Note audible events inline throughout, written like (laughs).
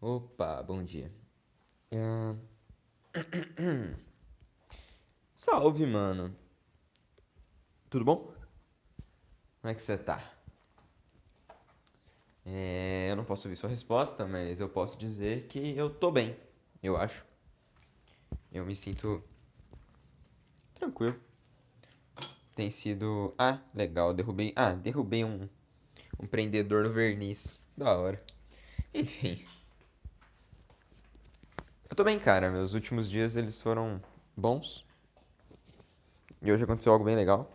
Opa, bom dia. Ah, (clears throat) Salve, mano. Tudo bom? Como é que você tá? É, eu não posso ouvir sua resposta, mas eu posso dizer que eu tô bem, eu acho. Eu me sinto tranquilo. Tem sido. Ah, legal, derrubei. Ah, derrubei um, um prendedor no verniz. Da hora. Enfim. Eu tô bem, cara. Meus últimos dias eles foram bons. E hoje aconteceu algo bem legal.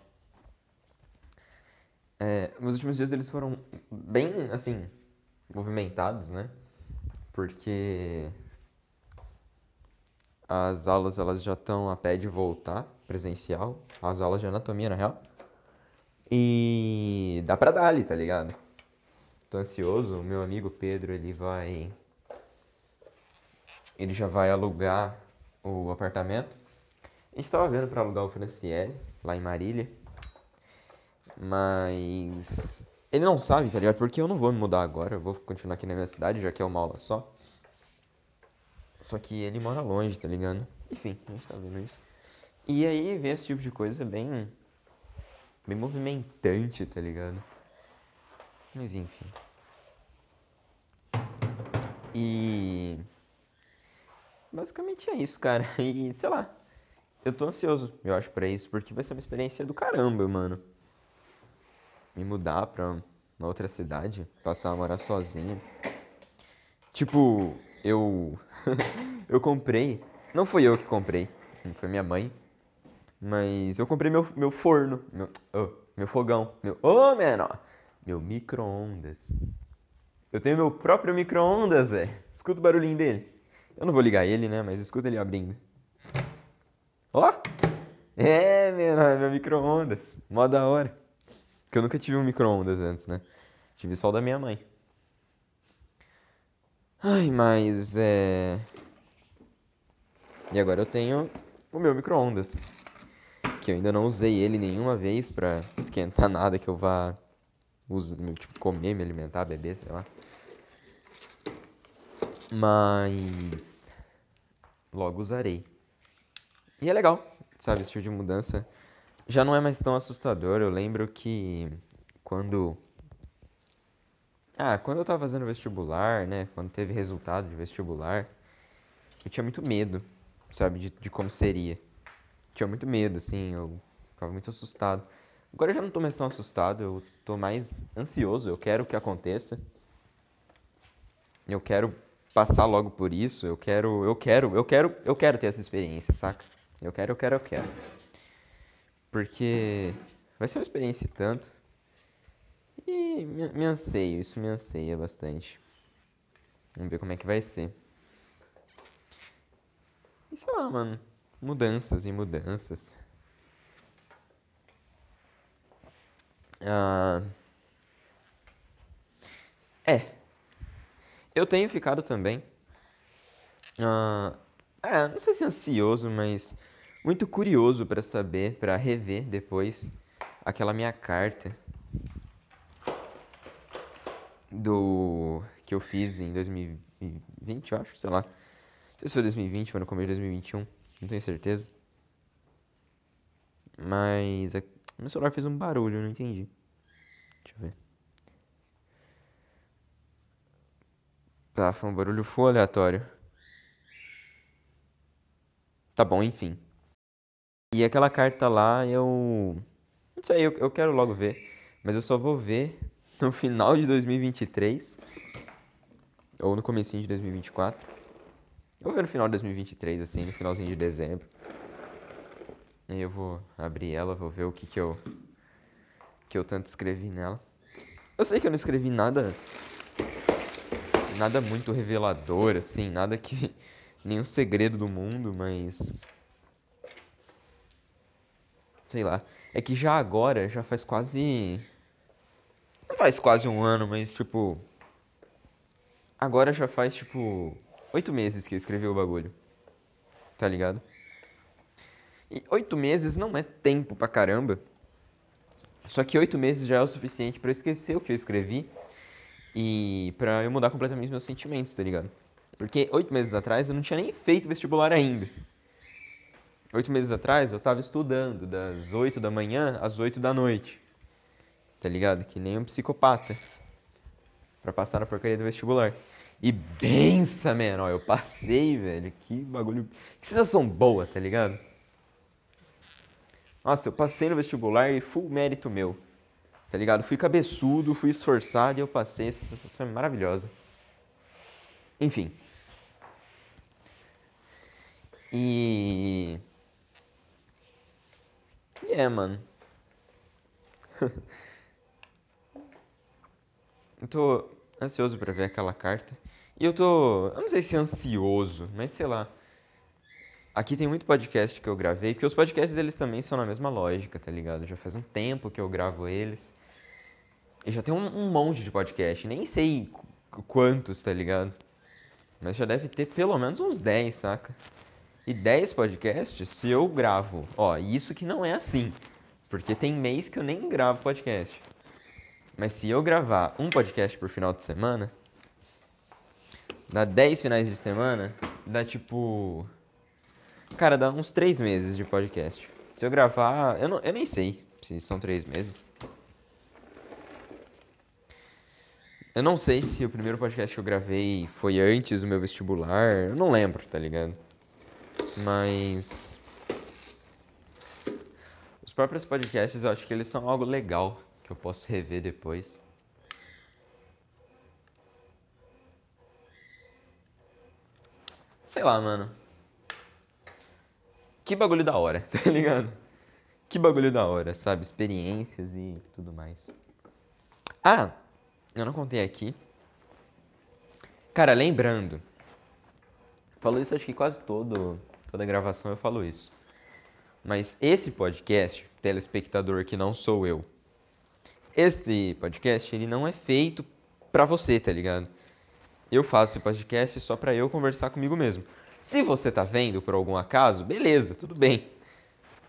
É, meus últimos dias eles foram bem, assim, movimentados, né? Porque as aulas elas já estão a pé de voltar presencial, as aulas de anatomia na real. E dá pra dar ali, tá ligado? Tô ansioso, o meu amigo Pedro, ele vai ele já vai alugar o apartamento. A gente estava vendo para alugar o Franciele, lá em Marília. Mas ele não sabe, tá ligado? Porque eu não vou me mudar agora, eu vou continuar aqui na minha cidade, já que é uma aula só. Só que ele mora longe, tá ligado? Enfim, a gente tá vendo isso. E aí ver esse tipo de coisa é bem. bem movimentante, tá ligado? Mas enfim. E. Basicamente é isso, cara. (laughs) E sei lá. Eu tô ansioso, eu acho, pra isso, porque vai ser uma experiência do caramba, mano. Me mudar pra uma outra cidade, passar a morar sozinho. Tipo, eu. (laughs) eu comprei. Não fui eu que comprei, foi minha mãe. Mas eu comprei meu, meu forno, meu, oh, meu fogão, meu. Ô, oh, menor! Meu micro-ondas. Eu tenho meu próprio micro-ondas, velho. Escuta o barulhinho dele. Eu não vou ligar ele, né? Mas escuta ele abrindo. Ó! É, meu, meu micro-ondas. Mó da hora. Porque eu nunca tive um micro-ondas antes, né? Tive só o da minha mãe. Ai, mas é. E agora eu tenho o meu micro-ondas. Que eu ainda não usei ele nenhuma vez pra esquentar nada que eu vá usar, tipo, comer, me alimentar, beber, sei lá. Mas logo usarei. E é legal, sabe, esse tipo de mudança já não é mais tão assustador. Eu lembro que quando ah, quando eu tava fazendo vestibular, né, quando teve resultado de vestibular, eu tinha muito medo, sabe, de, de como seria. Tinha muito medo, assim, eu ficava muito assustado. Agora eu já não tô mais tão assustado, eu tô mais ansioso, eu quero que aconteça. Eu quero passar logo por isso, eu quero, eu quero, eu quero, eu quero ter essa experiência, saca? Eu quero, eu quero, eu quero. Porque vai ser uma experiência tanto. E me, me anseio, isso me anseia bastante. Vamos ver como é que vai ser. E sei lá, mano. Mudanças e mudanças. Ah, é, eu tenho ficado também. Uh, é, não sei se ansioso, mas muito curioso para saber, para rever depois aquela minha carta do que eu fiz em 2020, eu acho, sei lá. Não sei se foi 2020 ou no começo de 2021, não tenho certeza. Mas é... meu celular fez um barulho, não entendi. Deixa eu ver. Tá, foi um barulho full aleatório. Tá bom, enfim. E aquela carta lá, eu. Não sei, eu, eu quero logo ver. Mas eu só vou ver (laughs) no final de 2023. Ou no comecinho de 2024. Eu vou ver no final de 2023, assim, no finalzinho de dezembro. Aí eu vou abrir ela, vou ver o que que eu. que eu tanto escrevi nela. Eu sei que eu não escrevi nada nada muito revelador, assim, nada que. (laughs) nenhum segredo do mundo, mas. Sei lá. É que já agora, já faz quase. Não faz quase um ano, mas tipo. Agora já faz tipo. Oito meses que eu escrevi o bagulho. Tá ligado? E oito meses não é tempo pra caramba. Só que oito meses já é o suficiente para esquecer o que eu escrevi e pra eu mudar completamente meus sentimentos, tá ligado? Porque oito meses atrás eu não tinha nem feito vestibular ainda. Oito meses atrás eu tava estudando das oito da manhã às oito da noite. Tá ligado? Que nem um psicopata. Pra passar na porcaria do vestibular. E bença, menor, eu passei, velho. Que bagulho. Que sensação boa, tá ligado? Nossa, eu passei no vestibular e full mérito meu. Tá ligado? Fui cabeçudo, fui esforçado e eu passei. Essa sensação é maravilhosa. Enfim. E. E é, mano. (laughs) eu tô ansioso pra ver aquela carta. E eu tô. Eu não sei se ansioso, mas sei lá. Aqui tem muito podcast que eu gravei, porque os podcasts deles também são na mesma lógica, tá ligado? Já faz um tempo que eu gravo eles. E já tem um, um monte de podcast, nem sei quantos, tá ligado? Mas já deve ter pelo menos uns 10, saca? E 10 podcasts, se eu gravo. Ó, isso que não é assim. Porque tem mês que eu nem gravo podcast. Mas se eu gravar um podcast por final de semana, dá 10 finais de semana, dá tipo. Cara, dá uns 3 meses de podcast. Se eu gravar. Eu, não, eu nem sei se são 3 meses. Eu não sei se o primeiro podcast que eu gravei foi antes do meu vestibular. Eu não lembro, tá ligado? Mas. Os próprios podcasts eu acho que eles são algo legal que eu posso rever depois. Sei lá, mano. Que bagulho da hora, (laughs) tá ligado? Que bagulho da hora, sabe? Experiências e tudo mais. Ah, eu não contei aqui. Cara, lembrando. Falou isso acho que quase todo toda gravação eu falo isso. Mas esse podcast, telespectador que não sou eu, este podcast ele não é feito pra você, tá ligado? Eu faço esse podcast só pra eu conversar comigo mesmo. Se você tá vendo por algum acaso, beleza, tudo bem.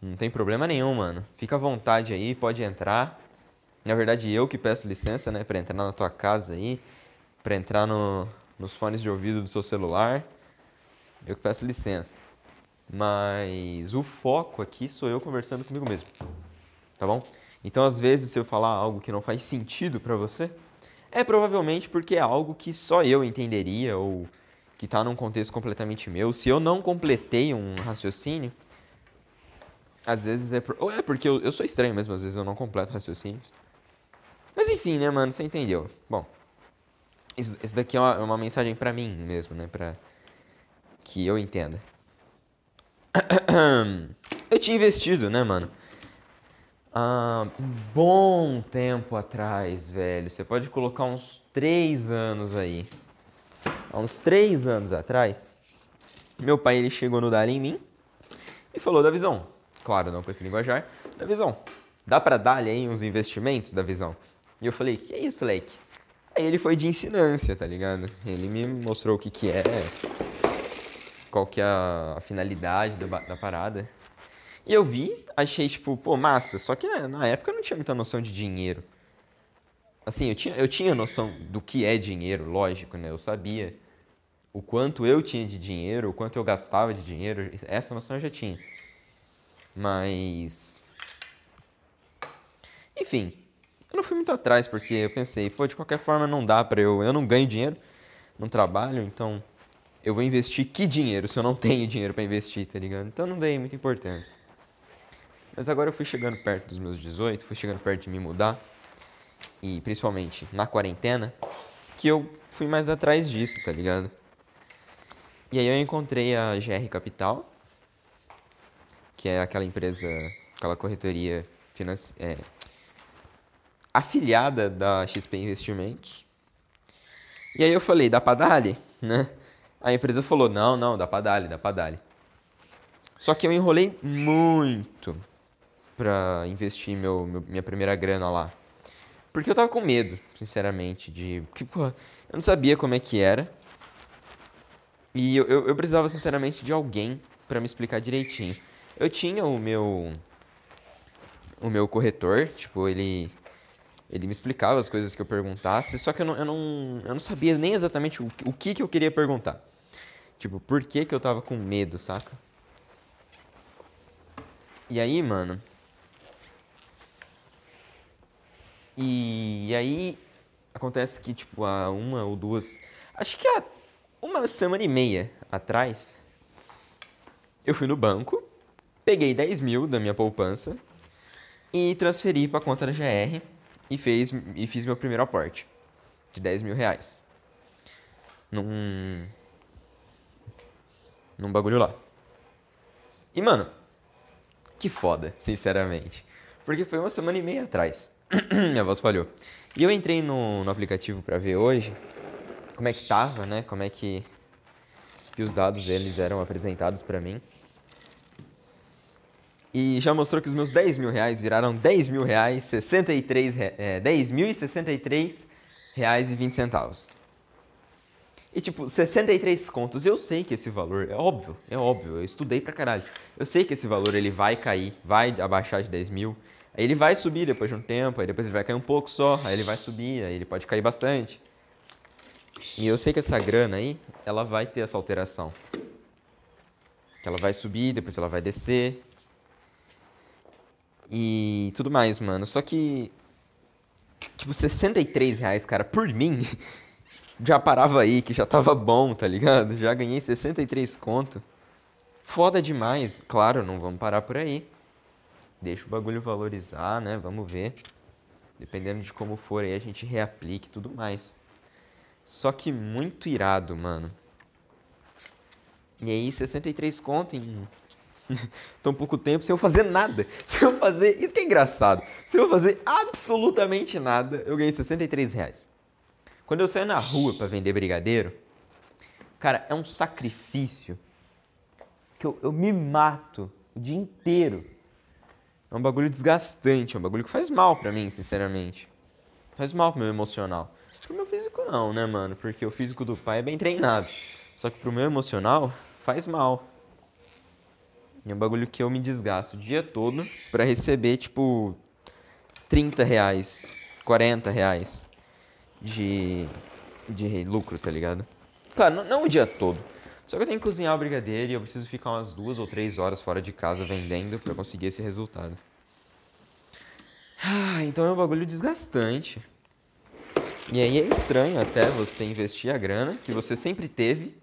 Não tem problema nenhum, mano. Fica à vontade aí, pode entrar. Na verdade, eu que peço licença, né, pra entrar na tua casa aí, pra entrar no, nos fones de ouvido do seu celular. Eu que peço licença. Mas o foco aqui sou eu conversando comigo mesmo. Tá bom? Então, às vezes, se eu falar algo que não faz sentido para você, é provavelmente porque é algo que só eu entenderia ou que está num contexto completamente meu. Se eu não completei um raciocínio, às vezes é por... ou é porque eu, eu sou estranho mesmo, às vezes eu não completo raciocínios. Mas enfim, né, mano, você entendeu. Bom, isso, isso daqui é uma, é uma mensagem para mim mesmo, né, para que eu entenda. (coughs) Eu tinha investido, né, mano? Há um bom tempo atrás, velho. Você pode colocar uns 3 anos aí. Há uns 3 anos atrás, meu pai ele chegou no dar em mim e falou da visão. Claro, não com esse linguajar. Da visão. Dá pra dar aí uns investimentos da visão? E eu falei, que é isso, Leque? Aí ele foi de ensinância, tá ligado? Ele me mostrou o que que é, qual que é a, finalidade da, da parada. E eu vi, achei tipo, pô, massa. Só que né, na época eu não tinha muita noção de dinheiro. Assim, eu tinha, eu tinha noção do que é dinheiro, lógico, né? Eu sabia o quanto eu tinha de dinheiro, o quanto eu gastava de dinheiro. Essa noção eu já tinha. Mas. Enfim, eu não fui muito atrás porque eu pensei, pô, de qualquer forma não dá pra eu. Eu não ganho dinheiro, não trabalho, então eu vou investir que dinheiro se eu não (laughs) tenho dinheiro para investir, tá ligado? Então não dei muita importância. Mas agora eu fui chegando perto dos meus 18, fui chegando perto de me mudar, e principalmente na quarentena, que eu fui mais atrás disso, tá ligado? E aí eu encontrei a GR Capital, que é aquela empresa, aquela corretoria é, afiliada da XP Investimentos. E aí eu falei, dá pra dar né? A empresa falou: não, não, dá pra dar, dar. Só que eu enrolei muito pra investir meu, meu, minha primeira grana lá. Porque eu tava com medo, sinceramente, de. Porque, porra, eu não sabia como é que era. E eu, eu, eu precisava, sinceramente, de alguém para me explicar direitinho. Eu tinha o meu. O meu corretor, tipo, ele. Ele me explicava as coisas que eu perguntasse, só que eu não, eu não, eu não sabia nem exatamente o, o que, que eu queria perguntar. Tipo, por que que eu tava com medo, saca? E aí, mano. E, e aí acontece que, tipo, há uma ou duas. Acho que há uma semana e meia atrás, eu fui no banco, peguei 10 mil da minha poupança e transferi pra conta da GR e, fez, e fiz meu primeiro aporte de 10 mil reais. Num. Num bagulho lá. E, mano, que foda, sinceramente. Porque foi uma semana e meia atrás. (clears throat) Minha voz falhou. E eu entrei no, no aplicativo para ver hoje como é que tava, né? Como é que, que os dados eles eram apresentados para mim. E já mostrou que os meus 10 mil reais viraram 10 mil reais, 63, é, 10 mil e 63 reais e 20 centavos. E tipo, 63 contos, eu sei que esse valor, é óbvio, é óbvio, eu estudei pra caralho. Eu sei que esse valor ele vai cair, vai abaixar de 10 mil. Aí ele vai subir depois de um tempo, aí depois ele vai cair um pouco só, aí ele vai subir, aí ele pode cair bastante. E eu sei que essa grana aí, ela vai ter essa alteração. Que ela vai subir, depois ela vai descer. E tudo mais, mano. Só que. Tipo, 63 reais, cara, por mim, (laughs) já parava aí, que já tava bom, tá ligado? Já ganhei 63 conto. Foda demais. Claro, não vamos parar por aí. Deixa o bagulho valorizar, né? Vamos ver. Dependendo de como for aí, a gente reaplique e tudo mais. Só que muito irado, mano. E aí, 63 conto em (laughs) tão pouco tempo, sem eu fazer nada. (laughs) Sem eu fazer. Isso que é engraçado. Sem eu fazer absolutamente nada, eu ganhei 63 reais. Quando eu saio na rua para vender brigadeiro, cara, é um sacrifício que eu, eu me mato o dia inteiro. É um bagulho desgastante, é um bagulho que faz mal pra mim, sinceramente. Faz mal pro meu emocional. Pro meu físico não, né, mano? Porque o físico do pai é bem treinado. Só que pro meu emocional, faz mal. É um bagulho que eu me desgasto o dia todo pra receber, tipo, 30 reais, 40 reais de, de lucro, tá ligado? Claro, não, não, o dia todo. Só que eu tenho que cozinhar o brigadeiro e eu preciso ficar umas duas ou três horas fora de casa vendendo para conseguir esse resultado. Ah, então é um bagulho desgastante. E aí é estranho até você investir a grana que você sempre teve,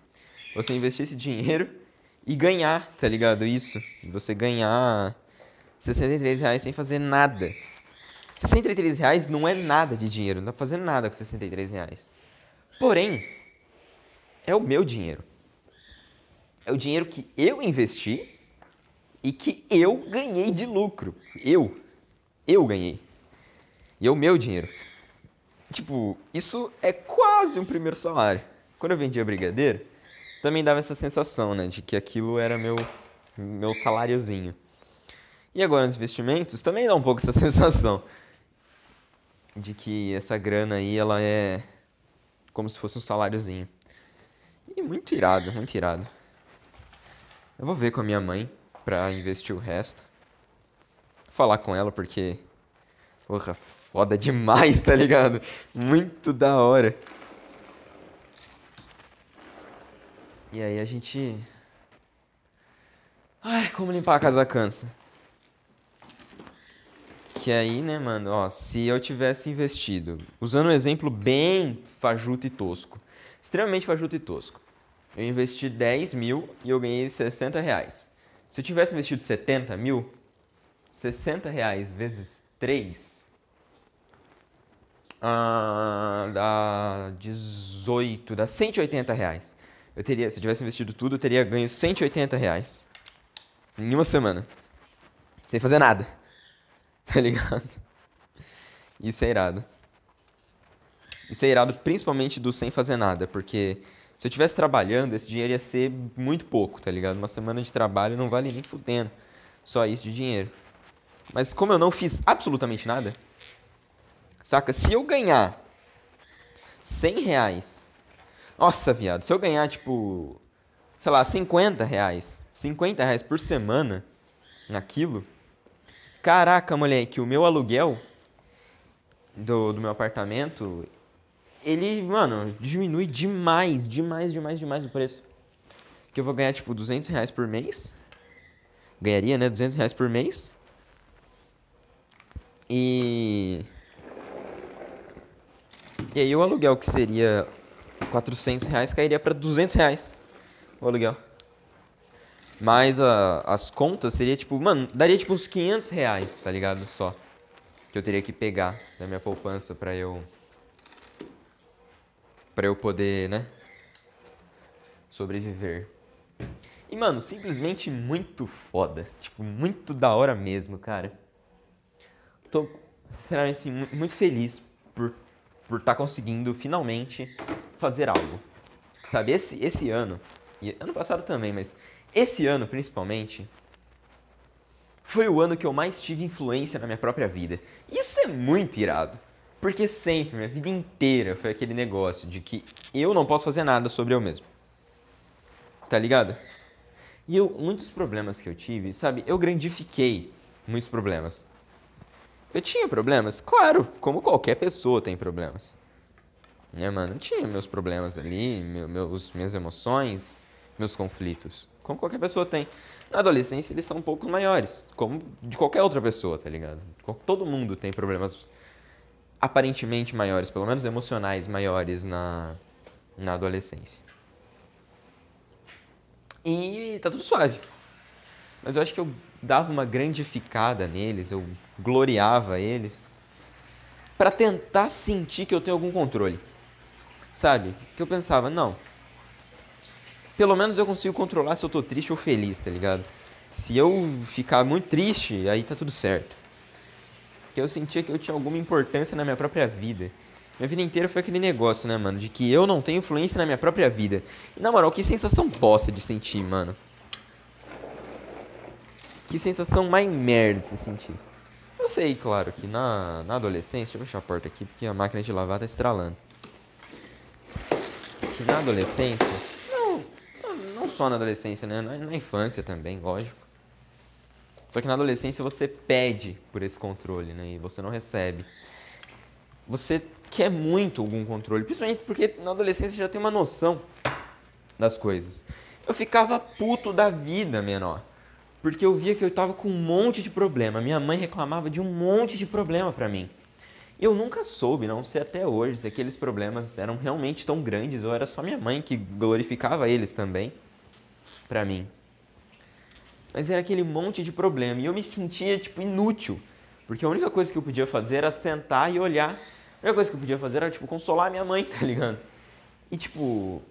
você investir esse dinheiro e ganhar, tá ligado? Isso. Você ganhar 63 reais sem fazer nada. 63 reais não é nada de dinheiro, não tá fazendo nada com 63 reais. Porém, é o meu dinheiro. É o dinheiro que eu investi e que eu ganhei de lucro. Eu. Eu ganhei. E é o meu dinheiro. Tipo, isso é quase um primeiro salário. Quando eu vendia brigadeiro, também dava essa sensação, né? De que aquilo era meu, meu saláriozinho. E agora nos investimentos também dá um pouco essa (laughs) sensação de que essa grana aí ela é como se fosse um saláriozinho. E muito irado, muito irado. Eu vou ver com a minha mãe pra investir o resto. Falar com ela porque porra, foda demais, (laughs) tá ligado? Muito da hora. E aí a gente Ai, como limpar a casa cansa que aí, né, mano, ó, se eu tivesse investido, usando um exemplo bem fajuto e tosco, extremamente fajuto e tosco, eu investi 10 mil e eu ganhei 60 reais. Se eu tivesse investido 70 mil, 60 reais vezes 3 ah, dá 18, dá 180 reais. Eu teria, se eu tivesse investido tudo, eu teria ganho 180 reais em uma semana, sem fazer nada. (laughs) Tá ligado? Isso é irado. Isso é irado principalmente do sem fazer nada, porque se eu estivesse trabalhando, esse dinheiro ia ser muito pouco, tá ligado? Uma semana de trabalho não vale nem fudendo. Só isso de dinheiro. Mas como eu não fiz absolutamente nada, saca? Se eu ganhar 100 reais, nossa, viado, se eu ganhar, tipo, sei lá, 50 reais, 50 reais por semana naquilo, Caraca, moleque, o meu aluguel do, do meu apartamento, ele, mano, diminui demais, demais, demais, demais o preço. que eu vou ganhar tipo 200 reais por mês. Ganharia, né? 200 reais por mês. E. E aí o aluguel que seria 400 reais cairia para 200 reais o aluguel. Mas a, as contas seria tipo, mano, daria tipo uns 500 reais, tá ligado? Só. Que eu teria que pegar da minha poupança pra eu. Pra eu poder, né? Sobreviver. E, mano, simplesmente muito foda. Tipo, muito da hora mesmo, cara. Tô, sinceramente, assim, muito feliz por estar por tá conseguindo finalmente fazer algo. Sabe, esse, esse ano, e ano passado também, mas esse ano principalmente, foi o ano que eu mais tive influência na minha própria vida. Isso é muito irado. Porque sempre, minha vida inteira, foi aquele negócio de que eu não posso fazer nada sobre eu mesmo. Tá ligado? E eu, muitos problemas que eu tive, sabe, eu grandifiquei muitos problemas. Eu tinha problemas? Claro, como qualquer pessoa tem problemas. Né, mano? Tinha meus problemas ali, meus, minhas emoções, meus conflitos. Como qualquer pessoa tem. Na adolescência eles são um pouco maiores, como de qualquer outra pessoa, tá ligado? Todo mundo tem problemas aparentemente maiores, pelo menos emocionais maiores na, na adolescência. E tá tudo suave. Mas eu acho que eu dava uma grandificada neles, eu gloriava eles, para tentar sentir que eu tenho algum controle. Sabe? Que eu pensava, não. Pelo menos eu consigo controlar se eu tô triste ou feliz, tá ligado? Se eu ficar muito triste, aí tá tudo certo. Que eu sentia que eu tinha alguma importância na minha própria vida. Minha vida inteira foi aquele negócio, né, mano? De que eu não tenho influência na minha própria vida. E na moral, que sensação bosta de sentir, mano. Que sensação mais merda de se sentir. Eu sei, claro, que na, na adolescência. Deixa eu fechar a porta aqui porque a máquina de lavar tá estralando. Que na adolescência. Não, não só na adolescência, né? Na, na infância também, lógico. Só que na adolescência você pede por esse controle, né? E você não recebe. Você quer muito algum controle, principalmente porque na adolescência já tem uma noção das coisas. Eu ficava puto da vida menor, porque eu via que eu tava com um monte de problema. Minha mãe reclamava de um monte de problema para mim. Eu nunca soube, não sei até hoje, se aqueles problemas eram realmente tão grandes ou era só minha mãe que glorificava eles também para mim. Mas era aquele monte de problema e eu me sentia tipo inútil, porque a única coisa que eu podia fazer era sentar e olhar a única coisa que eu podia fazer era, tipo, consolar minha mãe, (laughs) tá ligado? E, tipo,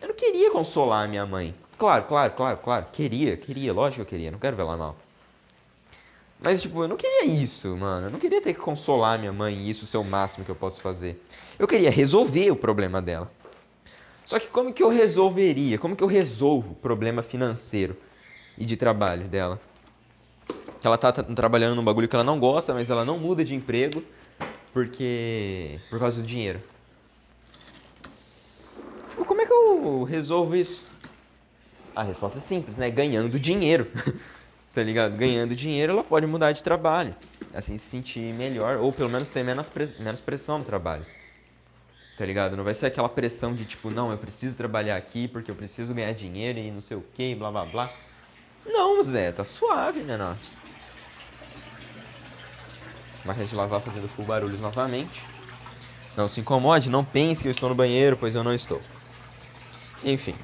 eu não queria consolar minha mãe. Claro, claro, claro, claro. Queria, queria, lógico que eu queria, não quero ver ela mal. Mas, tipo, eu não queria isso, mano. Eu não queria ter que consolar minha mãe e isso ser o máximo que eu posso fazer. Eu queria resolver o problema dela. Só que como que eu resolveria? Como que eu resolvo o problema financeiro e de trabalho dela? Ela tá trabalhando num bagulho que ela não gosta, mas ela não muda de emprego porque. por causa do dinheiro. Tipo, como é que eu resolvo isso? A resposta é simples, né? Ganhando dinheiro. (laughs) tá ligado? Ganhando dinheiro, ela pode mudar de trabalho. Assim se sentir melhor, ou pelo menos ter menos, menos pressão no trabalho. Tá ligado? Não vai ser aquela pressão de tipo, não, eu preciso trabalhar aqui porque eu preciso ganhar dinheiro e não sei o que, blá blá blá. Não, Zé, tá suave? Não. Máquina de lavar fazendo full barulhos novamente. Não se incomode, não pense que eu estou no banheiro, pois eu não estou. Enfim.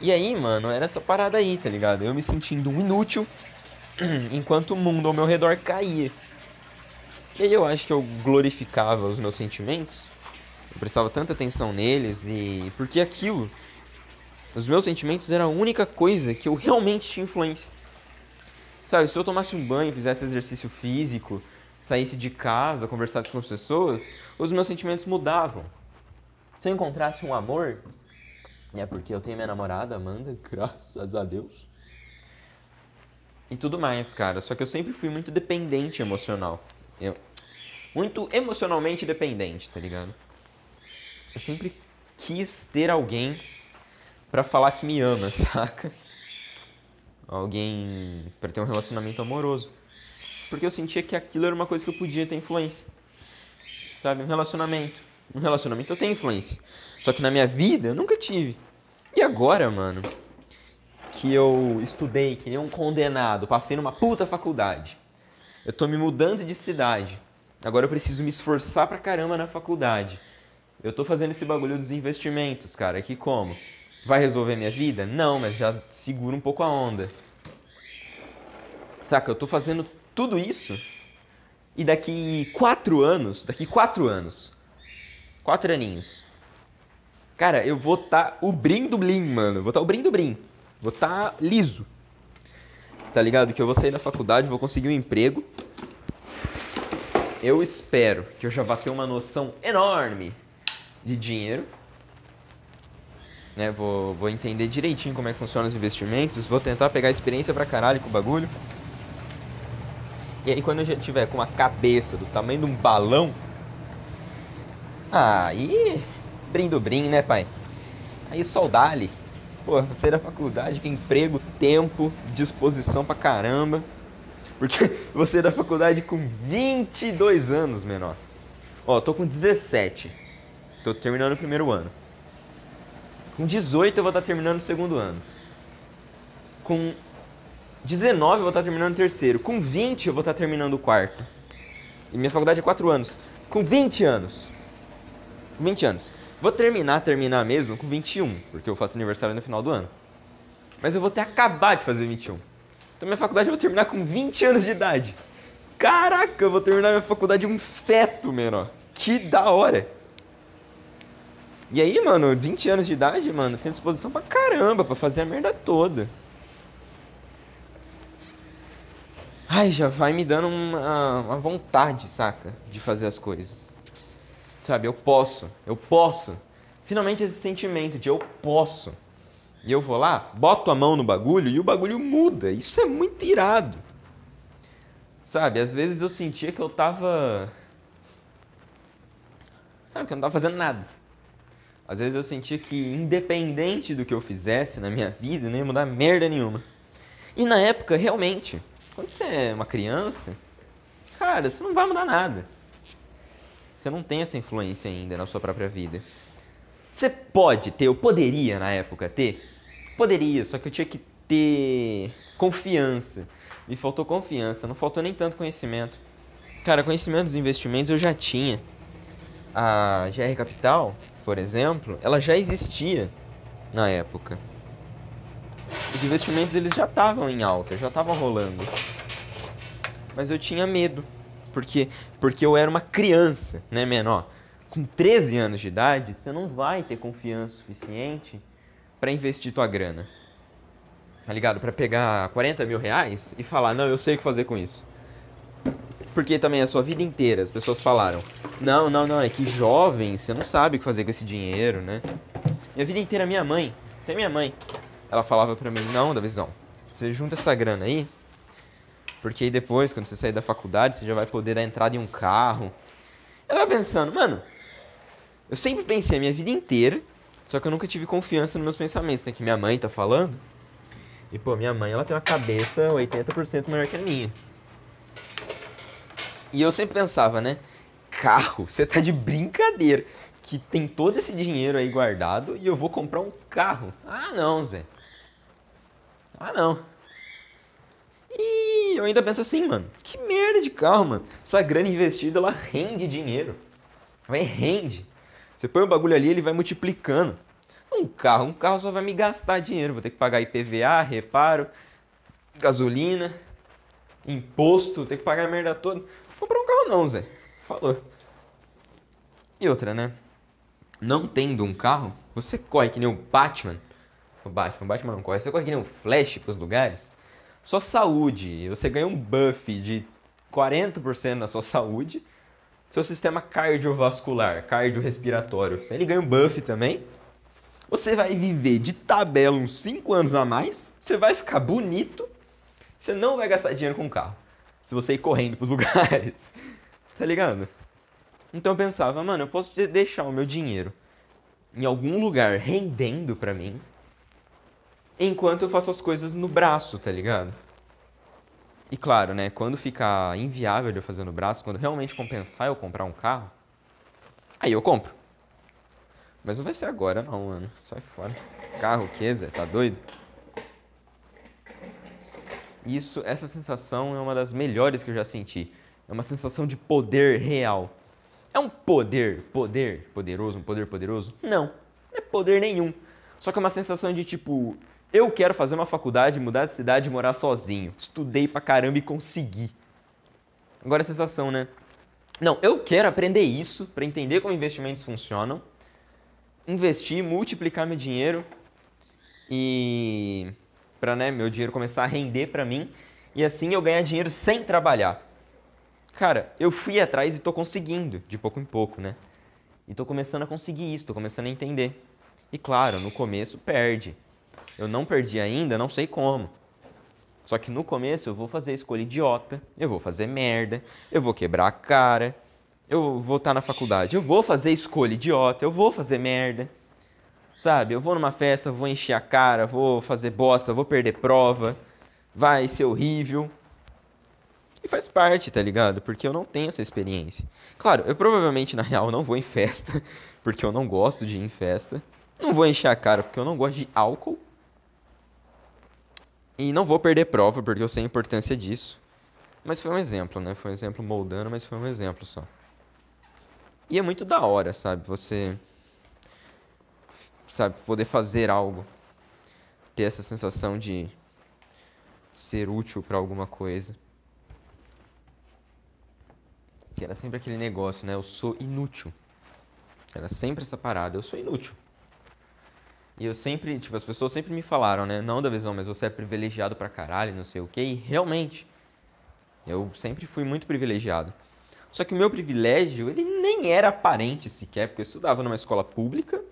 E aí, mano, era essa parada aí, tá ligado? Eu me sentindo um inútil (clears throat) enquanto o mundo ao meu redor caía. E aí eu acho que eu glorificava os meus sentimentos. Eu prestava tanta atenção neles e. Porque aquilo. Os meus sentimentos era a única coisa que eu realmente tinha influência. Sabe, se eu tomasse um banho, fizesse exercício físico, saísse de casa, conversasse com as pessoas, os meus sentimentos mudavam. Se eu encontrasse um amor, é porque eu tenho minha namorada, Amanda, (laughs) graças a Deus. E tudo mais, cara. Só que eu sempre fui muito dependente emocional. Eu, muito emocionalmente dependente, tá ligado? Eu sempre quis ter alguém para falar que me ama, (laughs) saca? alguém para ter um relacionamento amoroso. Porque eu sentia que aquilo era uma coisa que eu podia ter influência. Sabe? Um relacionamento. Um relacionamento eu tenho influência. Só que na minha vida eu nunca tive. E agora, mano, que eu estudei que nem um condenado, passei numa puta faculdade. Eu tô me mudando de cidade. Agora eu preciso me esforçar pra caramba na faculdade. Eu tô fazendo esse bagulho dos investimentos, cara. Que como? Vai resolver minha vida? Não, mas já segura um pouco a onda. Saca, eu tô fazendo tudo isso e daqui quatro anos, daqui quatro anos, quatro aninhos, cara, eu vou tá o brim do blim, mano. Vou tá o brim do brim. Vou tá liso. Tá ligado? Que eu vou sair da faculdade, vou conseguir um emprego. Eu espero que eu já vá ter uma noção enorme de dinheiro. Né? Vou, vou entender direitinho como é que funcionam os investimentos. Vou tentar pegar experiência pra caralho com o bagulho. E aí quando eu já tiver com uma cabeça do tamanho de um balão. Aí. Brindo brim, né, pai? Aí soldale. Pô, você da faculdade, que emprego, tempo, disposição pra caramba. Porque (laughs) você da faculdade com 22 anos, menor. Ó, tô com 17. Tô terminando o primeiro ano. Com 18 eu vou estar terminando o segundo ano. Com 19 eu vou estar terminando o terceiro. Com 20 eu vou estar terminando o quarto. E minha faculdade é 4 anos. Com 20 anos. 20 anos. Vou terminar, terminar mesmo com 21, porque eu faço aniversário no final do ano. Mas eu vou ter acabado de fazer 21. Então minha faculdade eu vou terminar com 20 anos de idade. Caraca, eu vou terminar minha faculdade um feto, menor. Que da hora. E aí, mano, 20 anos de idade, mano, tenho disposição pra caramba pra fazer a merda toda. Ai, já vai me dando uma, uma vontade, saca? De fazer as coisas. Sabe, eu posso, eu posso. Finalmente esse sentimento de eu posso. E eu vou lá, boto a mão no bagulho e o bagulho muda. Isso é muito irado. Sabe, às vezes eu sentia que eu tava. Sabe, que eu não tava fazendo nada. Às vezes eu sentia que, independente do que eu fizesse na minha vida, não ia mudar merda nenhuma. E na época, realmente, quando você é uma criança, cara, você não vai mudar nada. Você não tem essa influência ainda na sua própria vida. Você pode ter, eu poderia na época ter, poderia, só que eu tinha que ter confiança. Me faltou confiança, não faltou nem tanto conhecimento. Cara, conhecimento dos investimentos eu já tinha. A GR Capital, por exemplo, ela já existia na época os investimentos eles já estavam em alta, já estavam rolando. Mas eu tinha medo, porque porque eu era uma criança, né, menor. Com 13 anos de idade, você não vai ter confiança suficiente para investir tua grana. Tá ligado? Para pegar 40 mil reais e falar, não, eu sei o que fazer com isso. Porque também a sua vida inteira as pessoas falaram, não, não, não, é que jovem, você não sabe o que fazer com esse dinheiro, né? Minha vida inteira minha mãe, até minha mãe, ela falava pra mim, não, Davizão, você junta essa grana aí, porque aí depois, quando você sair da faculdade, você já vai poder dar entrada em um carro. Eu tava pensando, mano, eu sempre pensei a minha vida inteira, só que eu nunca tive confiança nos meus pensamentos, né? Que minha mãe tá falando. E, pô, minha mãe, ela tem uma cabeça 80% maior que a minha. E eu sempre pensava, né? Carro, você tá de brincadeira. Que tem todo esse dinheiro aí guardado e eu vou comprar um carro. Ah, não, Zé. Ah, não. Eu ainda penso assim, mano, que merda de carro, mano. Essa grana investida, ela rende dinheiro. Vai rende. Você põe o bagulho ali, ele vai multiplicando. Um carro, um carro só vai me gastar dinheiro. Vou ter que pagar IPVA, reparo, gasolina, imposto, ter que pagar a merda toda. Comprar um carro não, Zé. Falou. E outra, né? Não tendo um carro, você corre que nem o Batman o Batman. O Batman não corre. Você corre que nem um Flash pros lugares. Sua saúde. Você ganha um buff de 40% na sua saúde. Seu sistema cardiovascular, cardiorrespiratório. Ele ganha um buff também. Você vai viver de tabela uns 5 anos a mais. Você vai ficar bonito. Você não vai gastar dinheiro com carro. Se você ir correndo pros (laughs) lugares. Tá ligado? Então eu pensava, mano, eu posso deixar o meu dinheiro em algum lugar rendendo pra mim enquanto eu faço as coisas no braço, tá ligado? E claro, né, quando ficar inviável de eu fazer no braço, quando realmente compensar eu comprar um carro, aí eu compro. Mas não vai ser agora não, mano. Sai fora. Carro, que, Zé? Tá doido? Isso, essa sensação é uma das melhores que eu já senti. É uma sensação de poder real. É um poder, poder, poderoso, um poder poderoso? Não, não é poder nenhum. Só que é uma sensação de tipo, eu quero fazer uma faculdade, mudar de cidade e morar sozinho. Estudei pra caramba e consegui. Agora a sensação, né? Não, eu quero aprender isso para entender como investimentos funcionam, investir, multiplicar meu dinheiro e para né, meu dinheiro começar a render para mim e assim eu ganhar dinheiro sem trabalhar. Cara, eu fui atrás e tô conseguindo, de pouco em pouco, né? E tô começando a conseguir isso, tô começando a entender. E claro, no começo perde. Eu não perdi ainda, não sei como. Só que no começo eu vou fazer escolha idiota, eu vou fazer merda, eu vou quebrar a cara, eu vou estar na faculdade, eu vou fazer escolha idiota, eu vou fazer merda. Sabe, eu vou numa festa, vou encher a cara, vou fazer bosta, vou perder prova, vai ser horrível. E faz parte, tá ligado? Porque eu não tenho essa experiência. Claro, eu provavelmente na real não vou em festa, (laughs) porque eu não gosto de ir em festa. Não vou encher a cara porque eu não gosto de álcool. E não vou perder prova porque eu sei a importância disso. Mas foi um exemplo, né? Foi um exemplo moldando, mas foi um exemplo só. E é muito da hora, sabe? Você sabe, poder fazer algo, ter essa sensação de ser útil para alguma coisa. Que era sempre aquele negócio, né? Eu sou inútil. Era sempre essa parada, eu sou inútil. E eu sempre, tipo, as pessoas sempre me falaram, né? Não da visão, mas você é privilegiado pra caralho, não sei o quê. E realmente, eu sempre fui muito privilegiado. Só que o meu privilégio, ele nem era aparente sequer, porque eu estudava numa escola pública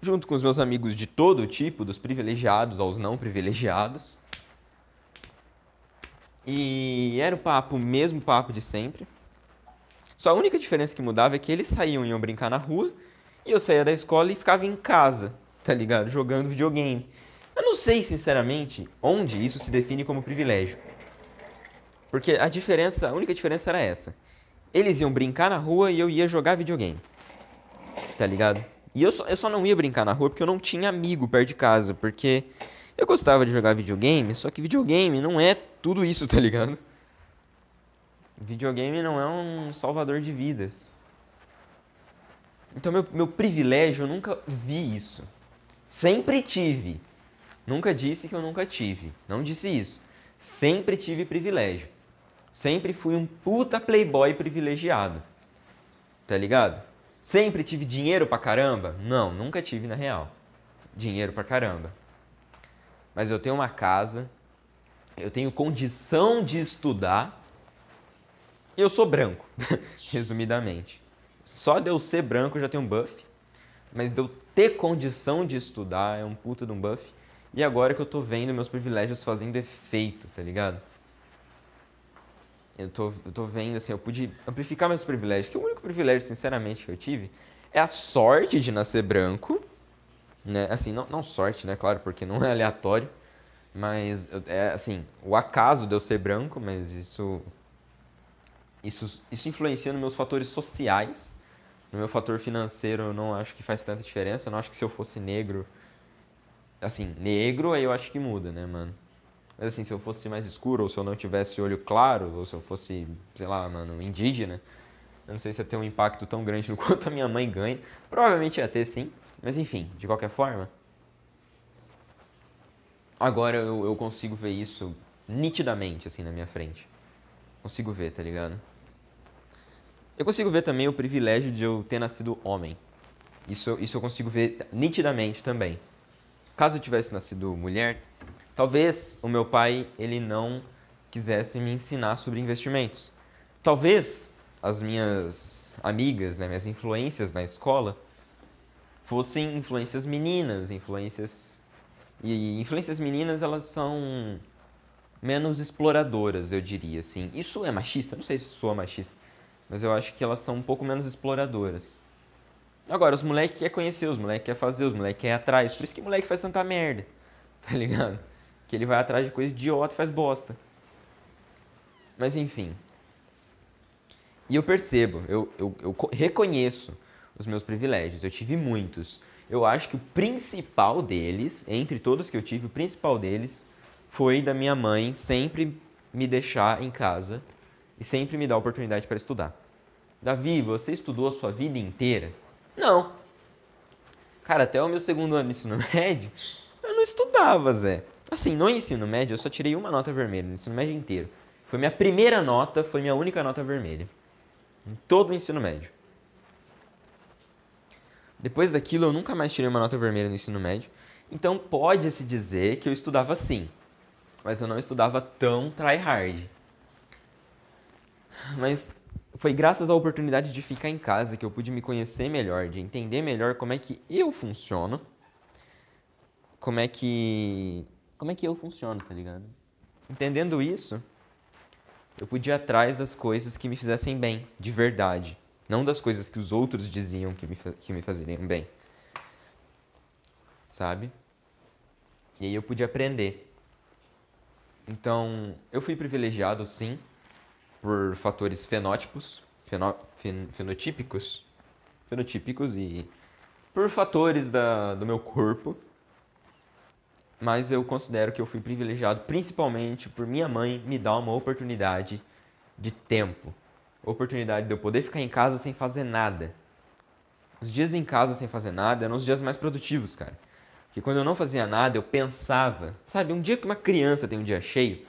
junto com os meus amigos de todo tipo, dos privilegiados aos não privilegiados. E era o papo, o mesmo papo de sempre. Só a única diferença que mudava é que eles saíam e iam brincar na rua, e eu saía da escola e ficava em casa, tá ligado? Jogando videogame. Eu não sei, sinceramente, onde isso se define como privilégio. Porque a diferença, a única diferença era essa. Eles iam brincar na rua e eu ia jogar videogame. Tá ligado? E eu só, eu só não ia brincar na rua porque eu não tinha amigo perto de casa. Porque eu gostava de jogar videogame, só que videogame não é tudo isso, (laughs) tá ligado? Videogame não é um salvador de vidas. Então, meu, meu privilégio, eu nunca vi isso. Sempre tive. Nunca disse que eu nunca tive. Não disse isso. Sempre tive privilégio. Sempre fui um puta playboy privilegiado. Tá ligado? Sempre tive dinheiro pra caramba? Não, nunca tive na real. Dinheiro pra caramba. Mas eu tenho uma casa, eu tenho condição de estudar. E eu sou branco, (laughs) resumidamente. Só de eu ser branco já tem um buff, mas de eu ter condição de estudar é um puta de um buff. E agora que eu tô vendo meus privilégios fazendo efeito, tá ligado? eu tô, eu tô vendo, assim, eu pude amplificar meus privilégios. Que o único privilégio, sinceramente, que eu tive é a sorte de nascer branco. Né? Assim, não, não sorte, né? Claro, porque não é aleatório. Mas, é assim, o acaso de eu ser branco, mas isso... Isso, isso influencia nos meus fatores sociais. No meu fator financeiro, eu não acho que faz tanta diferença. Eu não acho que se eu fosse negro... Assim, negro, aí eu acho que muda, né, mano? Mas assim, se eu fosse mais escuro, ou se eu não tivesse olho claro, ou se eu fosse, sei lá, mano, indígena, eu não sei se ia ter um impacto tão grande no (laughs) quanto a minha mãe ganha. Provavelmente ia ter sim, mas enfim, de qualquer forma. Agora eu, eu consigo ver isso nitidamente, assim, na minha frente. Consigo ver, tá ligado? Eu consigo ver também o privilégio de eu ter nascido homem. Isso, isso eu consigo ver nitidamente também. Caso eu tivesse nascido mulher, Talvez o meu pai ele não quisesse me ensinar sobre investimentos. Talvez as minhas amigas, né, minhas influências na escola fossem influências meninas, influências e influências meninas elas são menos exploradoras, eu diria assim. Isso é machista? Não sei se sou machista, mas eu acho que elas são um pouco menos exploradoras. Agora, os moleques querem conhecer, os moleques querem fazer, os moleques querem ir atrás. Por isso que moleque faz tanta merda, (laughs) tá ligado? Que ele vai atrás de coisa idiota e faz bosta. Mas enfim. E eu percebo, eu, eu, eu reconheço os meus privilégios. Eu tive muitos. Eu acho que o principal deles, entre todos que eu tive, o principal deles foi da minha mãe sempre me deixar em casa e sempre me dar oportunidade para estudar. Davi, você estudou a sua vida inteira? Não. Cara, até o meu segundo ano de ensino médio, eu não estudava, Zé. Assim, no ensino médio eu só tirei uma nota vermelha, no ensino médio inteiro. Foi minha primeira nota, foi minha única nota vermelha. Em todo o ensino médio. Depois daquilo eu nunca mais tirei uma nota vermelha no ensino médio. Então pode-se dizer que eu estudava sim. Mas eu não estudava tão tryhard. Mas foi graças à oportunidade de ficar em casa que eu pude me conhecer melhor, de entender melhor como é que eu funciono, como é que como é que eu funciono, tá ligado? Entendendo isso, eu pude ir atrás das coisas que me fizessem bem, de verdade, não das coisas que os outros diziam que me, que me fazeriam bem. Sabe? E aí eu pude aprender. Então, eu fui privilegiado sim, por fatores fenótipos, fenó, fen, fenotípicos, fenotípicos e por fatores da, do meu corpo. Mas eu considero que eu fui privilegiado principalmente por minha mãe me dar uma oportunidade de tempo. Oportunidade de eu poder ficar em casa sem fazer nada. Os dias em casa sem fazer nada eram os dias mais produtivos, cara. Porque quando eu não fazia nada, eu pensava. Sabe, um dia que uma criança tem um dia cheio,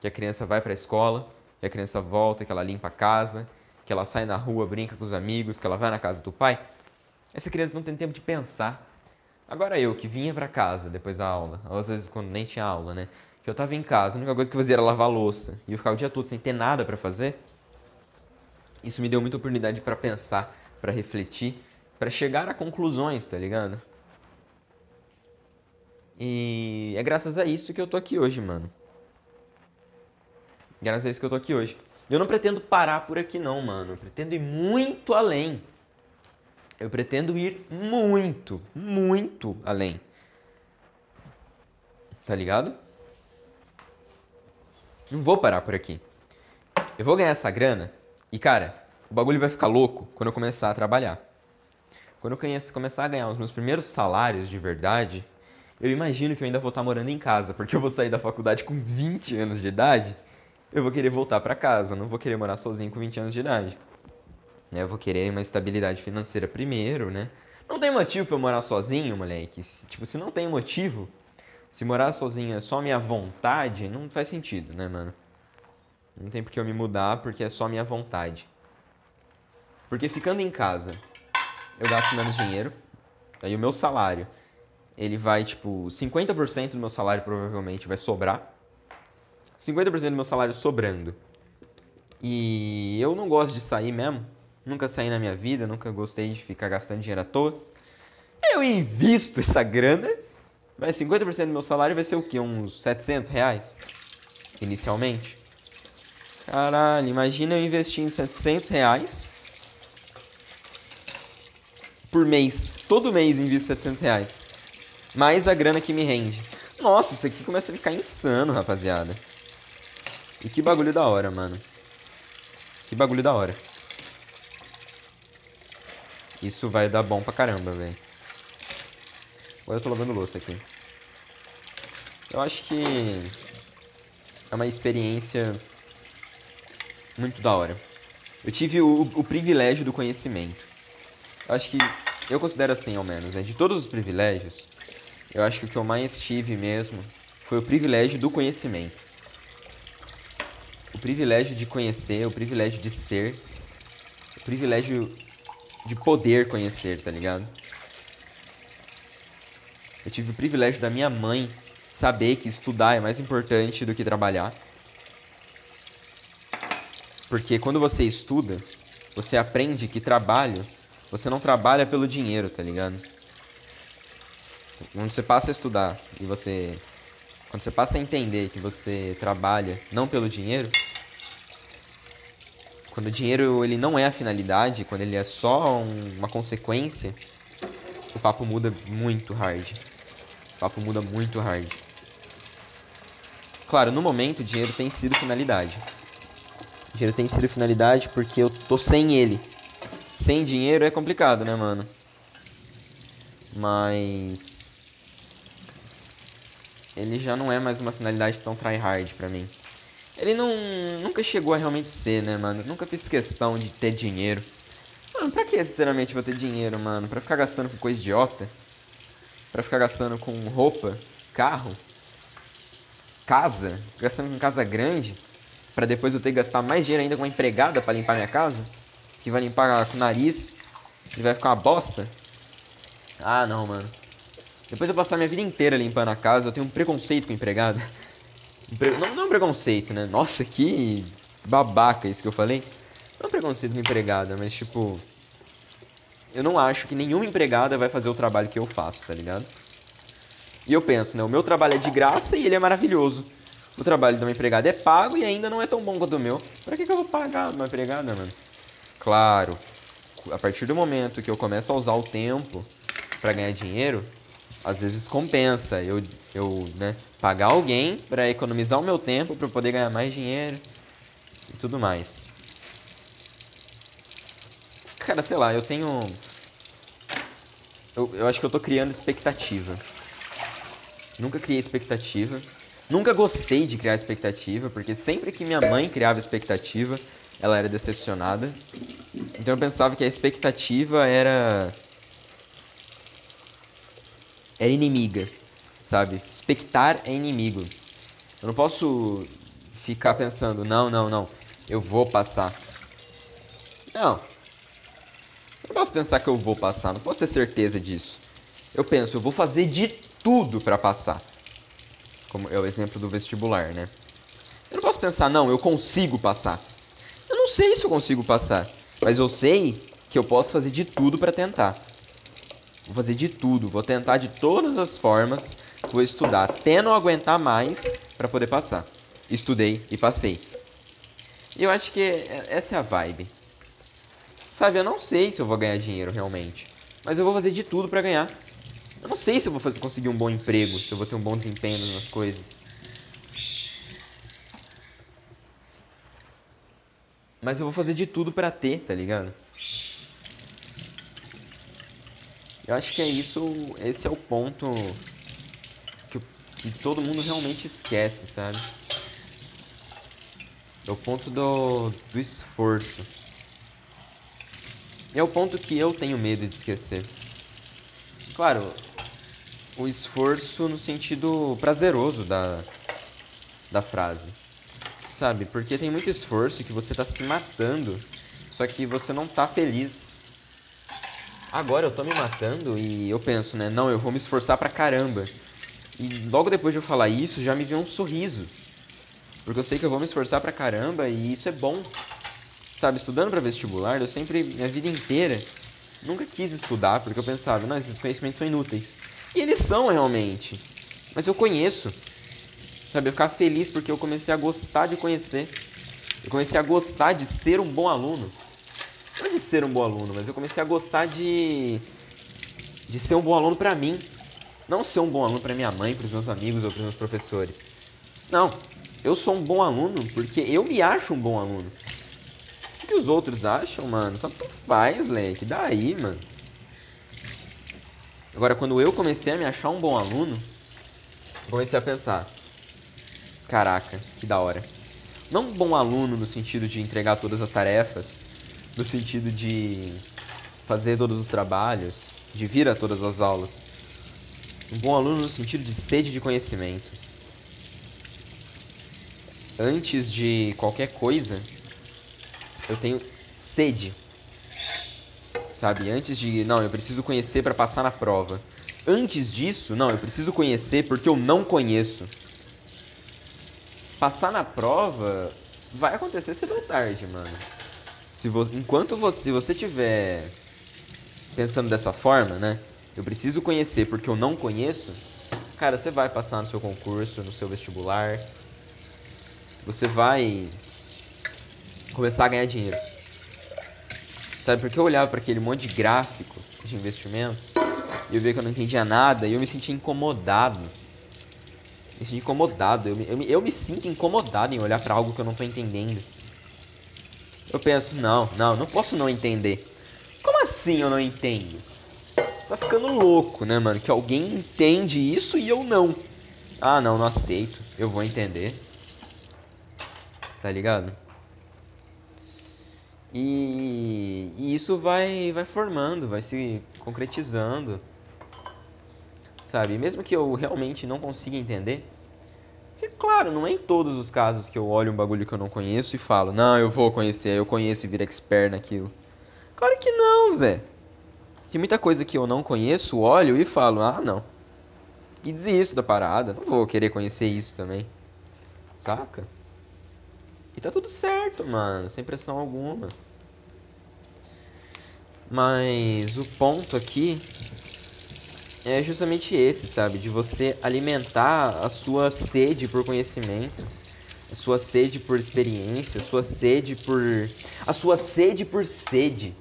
que a criança vai para a escola, que a criança volta, que ela limpa a casa, que ela sai na rua, brinca com os amigos, que ela vai na casa do pai, essa criança não tem tempo de pensar. Agora eu, que vinha para casa depois da aula, ou às vezes quando nem tinha aula, né? Que eu tava em casa, a única coisa que eu fazia era lavar louça, e eu ficava o dia todo sem ter nada para fazer. Isso me deu muita oportunidade para pensar, para refletir, para chegar a conclusões, tá ligado? E é graças a isso que eu tô aqui hoje, mano. Graças a isso que eu tô aqui hoje. Eu não pretendo parar por aqui não, mano. Eu pretendo ir muito além. Eu pretendo ir muito, muito além. Tá ligado? Não vou parar por aqui. Eu vou ganhar essa grana e, cara, o bagulho vai ficar louco quando eu começar a trabalhar. Quando eu começar a ganhar os meus primeiros salários de verdade, eu imagino que eu ainda vou estar morando em casa, porque eu vou sair da faculdade com 20 anos de idade eu vou querer voltar para casa, não vou querer morar sozinho com 20 anos de idade. Né? Eu vou querer uma estabilidade financeira primeiro, né? Não tem motivo para eu morar sozinho, moleque. Tipo, se não tem motivo, se morar sozinho é só minha vontade, não faz sentido, né, mano? Não tem por que eu me mudar porque é só minha vontade. Porque ficando em casa, eu gasto menos dinheiro. Aí o meu salário, ele vai, tipo, 50% do meu salário provavelmente vai sobrar 50% do meu salário sobrando. E eu não gosto de sair mesmo. Nunca saí na minha vida, nunca gostei de ficar gastando dinheiro à toa. Eu invisto essa grana, mas 50% do meu salário vai ser o quê? Uns 700 reais? Inicialmente. Caralho, imagina eu investir em 700 reais por mês. Todo mês invisto 700 reais. Mais a grana que me rende. Nossa, isso aqui começa a ficar insano, rapaziada. E que bagulho da hora, mano. Que bagulho da hora. Isso vai dar bom pra caramba, velho. Agora eu tô lavando louça aqui. Eu acho que é uma experiência muito da hora. Eu tive o, o privilégio do conhecimento. Eu acho que eu considero assim, ao menos, né? de todos os privilégios, eu acho que o que eu mais tive mesmo foi o privilégio do conhecimento o privilégio de conhecer, o privilégio de ser, o privilégio de poder conhecer, tá ligado? Eu tive o privilégio da minha mãe saber que estudar é mais importante do que trabalhar. Porque quando você estuda, você aprende que trabalho, você não trabalha pelo dinheiro, tá ligado? Quando você passa a estudar e você quando você passa a entender que você trabalha não pelo dinheiro, quando o dinheiro ele não é a finalidade, quando ele é só um, uma consequência, o papo muda muito hard. O papo muda muito hard. Claro, no momento o dinheiro tem sido finalidade. O dinheiro tem sido finalidade porque eu tô sem ele. sem dinheiro é complicado, né, mano? Mas ele já não é mais uma finalidade tão tryhard pra mim. Ele não nunca chegou a realmente ser, né, mano? Nunca fiz questão de ter dinheiro. Mano, pra que sinceramente vou ter dinheiro, mano? Pra ficar gastando com coisa idiota? Pra ficar gastando com roupa, carro, casa, gastando com casa grande, para depois eu ter que gastar mais dinheiro ainda com uma empregada para limpar minha casa, que vai limpar com o nariz e vai ficar uma bosta. Ah, não, mano. Depois de eu passar minha vida inteira limpando a casa, eu tenho um preconceito com empregada. (laughs) Não, não é um preconceito, né? Nossa, que babaca isso que eu falei. Não é um preconceito com empregada, mas tipo. Eu não acho que nenhuma empregada vai fazer o trabalho que eu faço, tá ligado? E eu penso, né? O meu trabalho é de graça e ele é maravilhoso. O trabalho de uma empregada é pago e ainda não é tão bom quanto o meu. Pra que, que eu vou pagar uma empregada, mano? Claro, a partir do momento que eu começo a usar o tempo para ganhar dinheiro, às vezes compensa eu, eu né, pagar alguém para economizar o meu tempo para poder ganhar mais dinheiro e tudo mais. Cara, sei lá, eu tenho. Eu, eu acho que eu tô criando expectativa. Nunca criei expectativa. Nunca gostei de criar expectativa, porque sempre que minha mãe criava expectativa, ela era decepcionada. Então eu pensava que a expectativa era era inimiga, sabe? Expectar é inimigo. Eu não posso ficar pensando, não, não, não, eu vou passar. Não. Eu não posso pensar que eu vou passar, não posso ter certeza disso. Eu penso, eu vou fazer de tudo para passar. Como é o exemplo do vestibular, né? Eu não posso pensar, não, eu consigo passar. Eu não sei se eu consigo passar, mas eu sei que eu posso fazer de tudo para tentar. Vou fazer de tudo, vou tentar de todas as formas, vou estudar até não aguentar mais para poder passar. Estudei e passei. E eu acho que essa é a vibe. Sabe, eu não sei se eu vou ganhar dinheiro realmente, mas eu vou fazer de tudo para ganhar. Eu não sei se eu vou fazer, conseguir um bom emprego, se eu vou ter um bom desempenho nas coisas. Mas eu vou fazer de tudo pra ter, tá ligado? Eu acho que é isso, esse é o ponto que, que todo mundo realmente esquece, sabe? É o ponto do, do esforço. É o ponto que eu tenho medo de esquecer. Claro, o esforço no sentido prazeroso da, da frase. Sabe? Porque tem muito esforço que você está se matando, só que você não está feliz. Agora eu tô me matando e eu penso, né? Não, eu vou me esforçar pra caramba. E logo depois de eu falar isso, já me vem um sorriso. Porque eu sei que eu vou me esforçar pra caramba e isso é bom. Sabe, estudando para vestibular, eu sempre, minha vida inteira, nunca quis estudar porque eu pensava, não, esses conhecimentos são inúteis. E eles são realmente. Mas eu conheço. Sabe, eu ficava feliz porque eu comecei a gostar de conhecer. Eu comecei a gostar de ser um bom aluno. Não de ser um bom aluno, mas eu comecei a gostar de de ser um bom aluno para mim. Não ser um bom aluno para minha mãe, para os meus amigos ou para os meus professores. Não, eu sou um bom aluno porque eu me acho um bom aluno. O que os outros acham, mano? Tanto faz, leque. Daí, mano. Agora, quando eu comecei a me achar um bom aluno, comecei a pensar: caraca, que da hora. Não um bom aluno no sentido de entregar todas as tarefas, no sentido de fazer todos os trabalhos, de vir a todas as aulas. Um bom aluno no sentido de sede de conhecimento. Antes de qualquer coisa, eu tenho sede sabe? Antes de, não, eu preciso conhecer para passar na prova. Antes disso, não, eu preciso conhecer porque eu não conheço. Passar na prova vai acontecer cedo ou tarde, mano. Se você, enquanto você, você tiver pensando dessa forma, né? Eu preciso conhecer porque eu não conheço. Cara, você vai passar no seu concurso, no seu vestibular. Você vai começar a ganhar dinheiro. Sabe, porque eu olhava para aquele monte de gráfico de investimento e eu via que eu não entendia nada e eu me sentia incomodado. Me sentia incomodado. Eu me, eu me, eu me sinto incomodado em olhar para algo que eu não estou entendendo. Eu penso, não, não, não posso não entender. assim eu não entendo? Tá ficando louco, né, mano? Que alguém entende isso e eu não. Ah, não, não aceito. Eu vou entender. Tá ligado? E, e isso vai, vai formando, vai se concretizando. Sabe? Mesmo que eu realmente não consiga entender. Porque, claro, não é em todos os casos que eu olho um bagulho que eu não conheço e falo, não, eu vou conhecer, eu conheço e viro expert naquilo. Claro que não, Zé. Tem muita coisa que eu não conheço, olho e falo, ah, não. E desisto da parada, não vou querer conhecer isso também. Saca? E tá tudo certo, mano, sem pressão alguma. Mas o ponto aqui é justamente esse, sabe? De você alimentar a sua sede por conhecimento, a sua sede por experiência, a sua sede por. a sua sede por sede.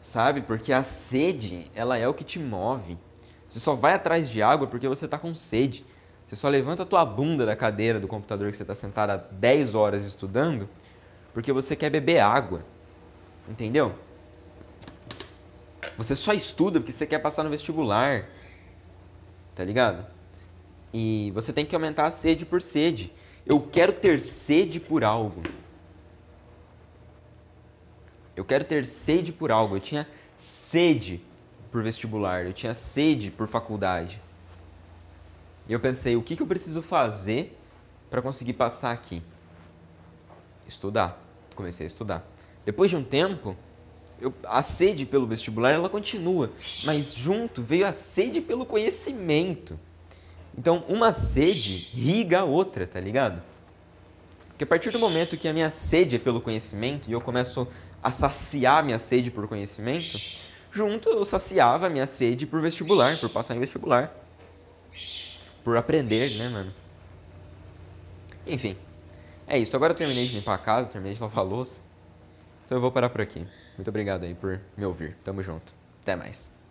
Sabe? Porque a sede, ela é o que te move. Você só vai atrás de água porque você tá com sede. Você só levanta a tua bunda da cadeira do computador que você está sentado há 10 horas estudando porque você quer beber água. Entendeu? Você só estuda porque você quer passar no vestibular. Tá ligado? E você tem que aumentar a sede por sede. Eu quero ter sede por algo. Eu quero ter sede por algo. Eu tinha sede por vestibular. Eu tinha sede por faculdade. E eu pensei, o que, que eu preciso fazer para conseguir passar aqui? Estudar. Comecei a estudar. Depois de um tempo, eu, a sede pelo vestibular ela continua, mas junto veio a sede pelo conhecimento. Então, uma sede riga a outra, tá ligado? Porque a partir do momento que a minha sede é pelo conhecimento e eu começo a saciar minha sede por conhecimento, junto eu saciava a minha sede por vestibular, por passar em vestibular. Por aprender, né, mano? Enfim. É isso. Agora eu terminei de limpar a casa, terminei de lavar a louça. Então eu vou parar por aqui. Muito obrigado aí por me ouvir. Tamo junto. Até mais.